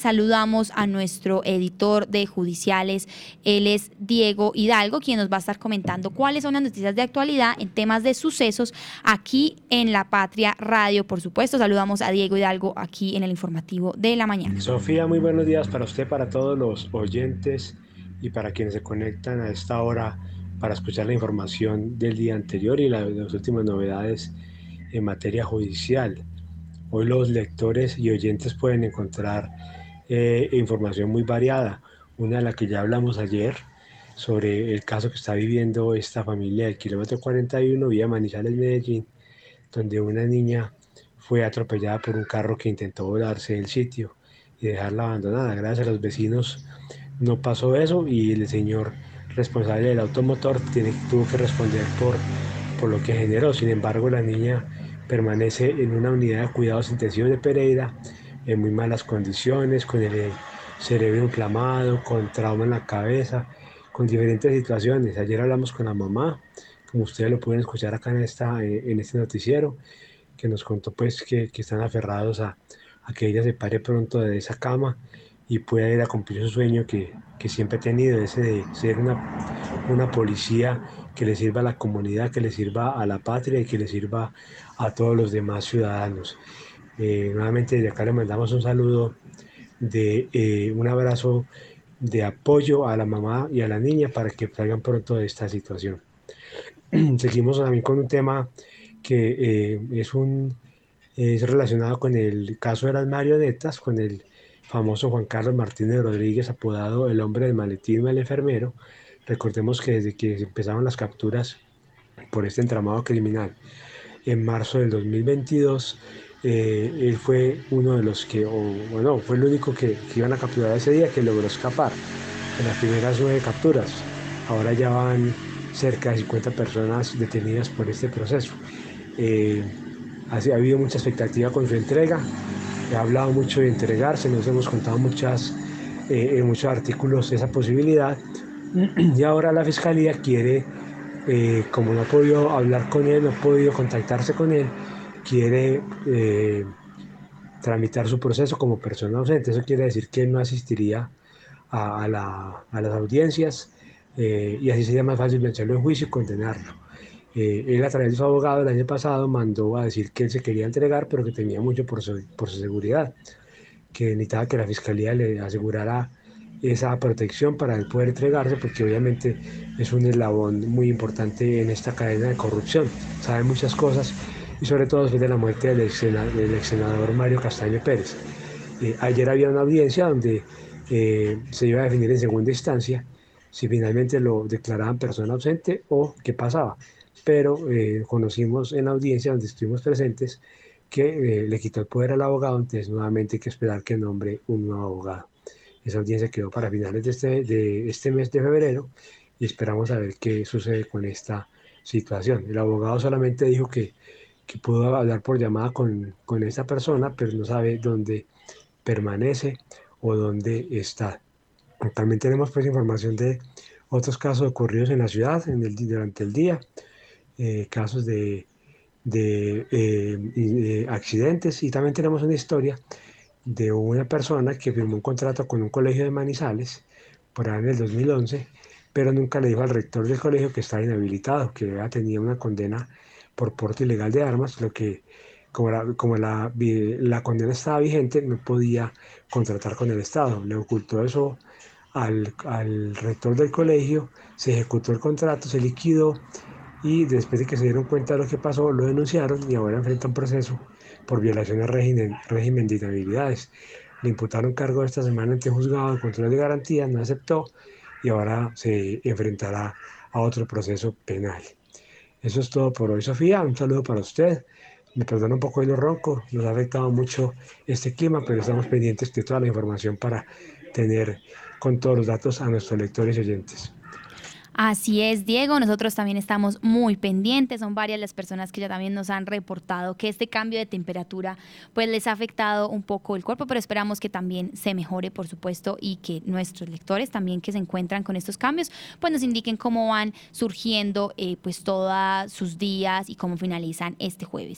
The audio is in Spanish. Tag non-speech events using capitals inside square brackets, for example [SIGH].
Saludamos a nuestro editor de judiciales, él es Diego Hidalgo, quien nos va a estar comentando cuáles son las noticias de actualidad en temas de sucesos aquí en La Patria Radio. Por supuesto, saludamos a Diego Hidalgo aquí en el informativo de la mañana. Sofía, muy buenos días para usted, para todos los oyentes y para quienes se conectan a esta hora para escuchar la información del día anterior y las últimas novedades en materia judicial. Hoy los lectores y oyentes pueden encontrar eh, información muy variada. Una de la que ya hablamos ayer sobre el caso que está viviendo esta familia del kilómetro 41 vía Manizales, Medellín, donde una niña fue atropellada por un carro que intentó volarse del sitio y dejarla abandonada. Gracias a los vecinos no pasó eso y el señor responsable del automotor tiene, tuvo que responder por, por lo que generó. Sin embargo, la niña permanece en una unidad de cuidados intensivos de Pereira en muy malas condiciones, con el cerebro inflamado, con trauma en la cabeza, con diferentes situaciones. Ayer hablamos con la mamá, como ustedes lo pueden escuchar acá en, esta, eh, en este noticiero, que nos contó pues que, que están aferrados a, a, que ella se pare pronto de esa cama y pueda ir a cumplir su sueño que, que siempre ha tenido, ese de ser una, una policía que le sirva a la comunidad, que le sirva a la patria y que le sirva a todos los demás ciudadanos. Eh, nuevamente desde acá le mandamos un saludo de eh, un abrazo de apoyo a la mamá y a la niña para que salgan pronto de esta situación. [CLEARS THROAT] Seguimos también con un tema que eh, es, un, es relacionado con el caso de las marionetas, con el famoso Juan Carlos Martínez Rodríguez, apodado el hombre del maletín el enfermero. Recordemos que desde que empezaron las capturas por este entramado criminal en marzo del 2022, eh, él fue uno de los que, bueno, fue el único que, que, iban a capturar ese día que logró escapar en las primeras nueve capturas. Ahora ya van cerca de 50 personas detenidas por este proceso. Eh, ha, ha, habido mucha expectativa con su entrega, ha hablado mucho de entregarse, nos hemos contado muchas, eh, en muchos artículos esa posibilidad y ahora la fiscalía quiere, eh, como no ha podido hablar con él, no ha podido contactarse con él, quiere eh, tramitar su proceso como persona ausente. Eso quiere decir que no asistiría a, a, la, a las audiencias eh, y así sería más fácil vencerlo en juicio y condenarlo. Eh, él a través de su abogado el año pasado mandó a decir que él se quería entregar, pero que tenía mucho por su, por su seguridad, que necesitaba que la fiscalía le asegurara esa protección para él poder entregarse, porque obviamente es un eslabón muy importante en esta cadena de corrupción. Sabe muchas cosas y sobre todo después de la muerte del ex, del ex senador Mario Castaño Pérez. Eh, ayer había una audiencia donde eh, se iba a definir en segunda instancia si finalmente lo declaraban persona ausente o qué pasaba. Pero eh, conocimos en la audiencia donde estuvimos presentes que eh, le quitó el poder al abogado, entonces nuevamente hay que esperar que nombre un nuevo abogado. Esa audiencia quedó para finales de este, de este mes de febrero y esperamos a ver qué sucede con esta situación. El abogado solamente dijo que que pudo hablar por llamada con, con esta persona, pero no sabe dónde permanece o dónde está. También tenemos pues información de otros casos ocurridos en la ciudad en el, durante el día, eh, casos de, de, eh, de, accidentes y también tenemos una historia de una persona que firmó un contrato con un colegio de Manizales por ahí en el 2011, pero nunca le dijo al rector del colegio que estaba inhabilitado, que tenía una condena por porte ilegal de armas, lo que como, la, como la, la, condena estaba vigente, no podía contratar con el Estado. Le ocultó eso al, al, rector del colegio, se ejecutó el contrato, se liquidó y después de que se dieron cuenta de lo que pasó, lo denunciaron y ahora enfrenta un proceso por violación al régimen, régimen de inhabilidades. Le imputaron cargo esta semana ante juzgado de control de garantías, no aceptó y ahora se enfrentará a otro proceso penal. Eso es todo por hoy, Sofía. Un saludo para usted. Me perdona un poco el ronco, nos ha afectado mucho este clima, pero estamos pendientes de toda la información para tener con todos los datos a nuestros lectores y oyentes. Así es, Diego. Nosotros también estamos muy pendientes. Son varias las personas que ya también nos han reportado que este cambio de temperatura pues les ha afectado un poco el cuerpo, pero esperamos que también se mejore, por supuesto, y que nuestros lectores también que se encuentran con estos cambios pues nos indiquen cómo van surgiendo eh, pues todos sus días y cómo finalizan este jueves.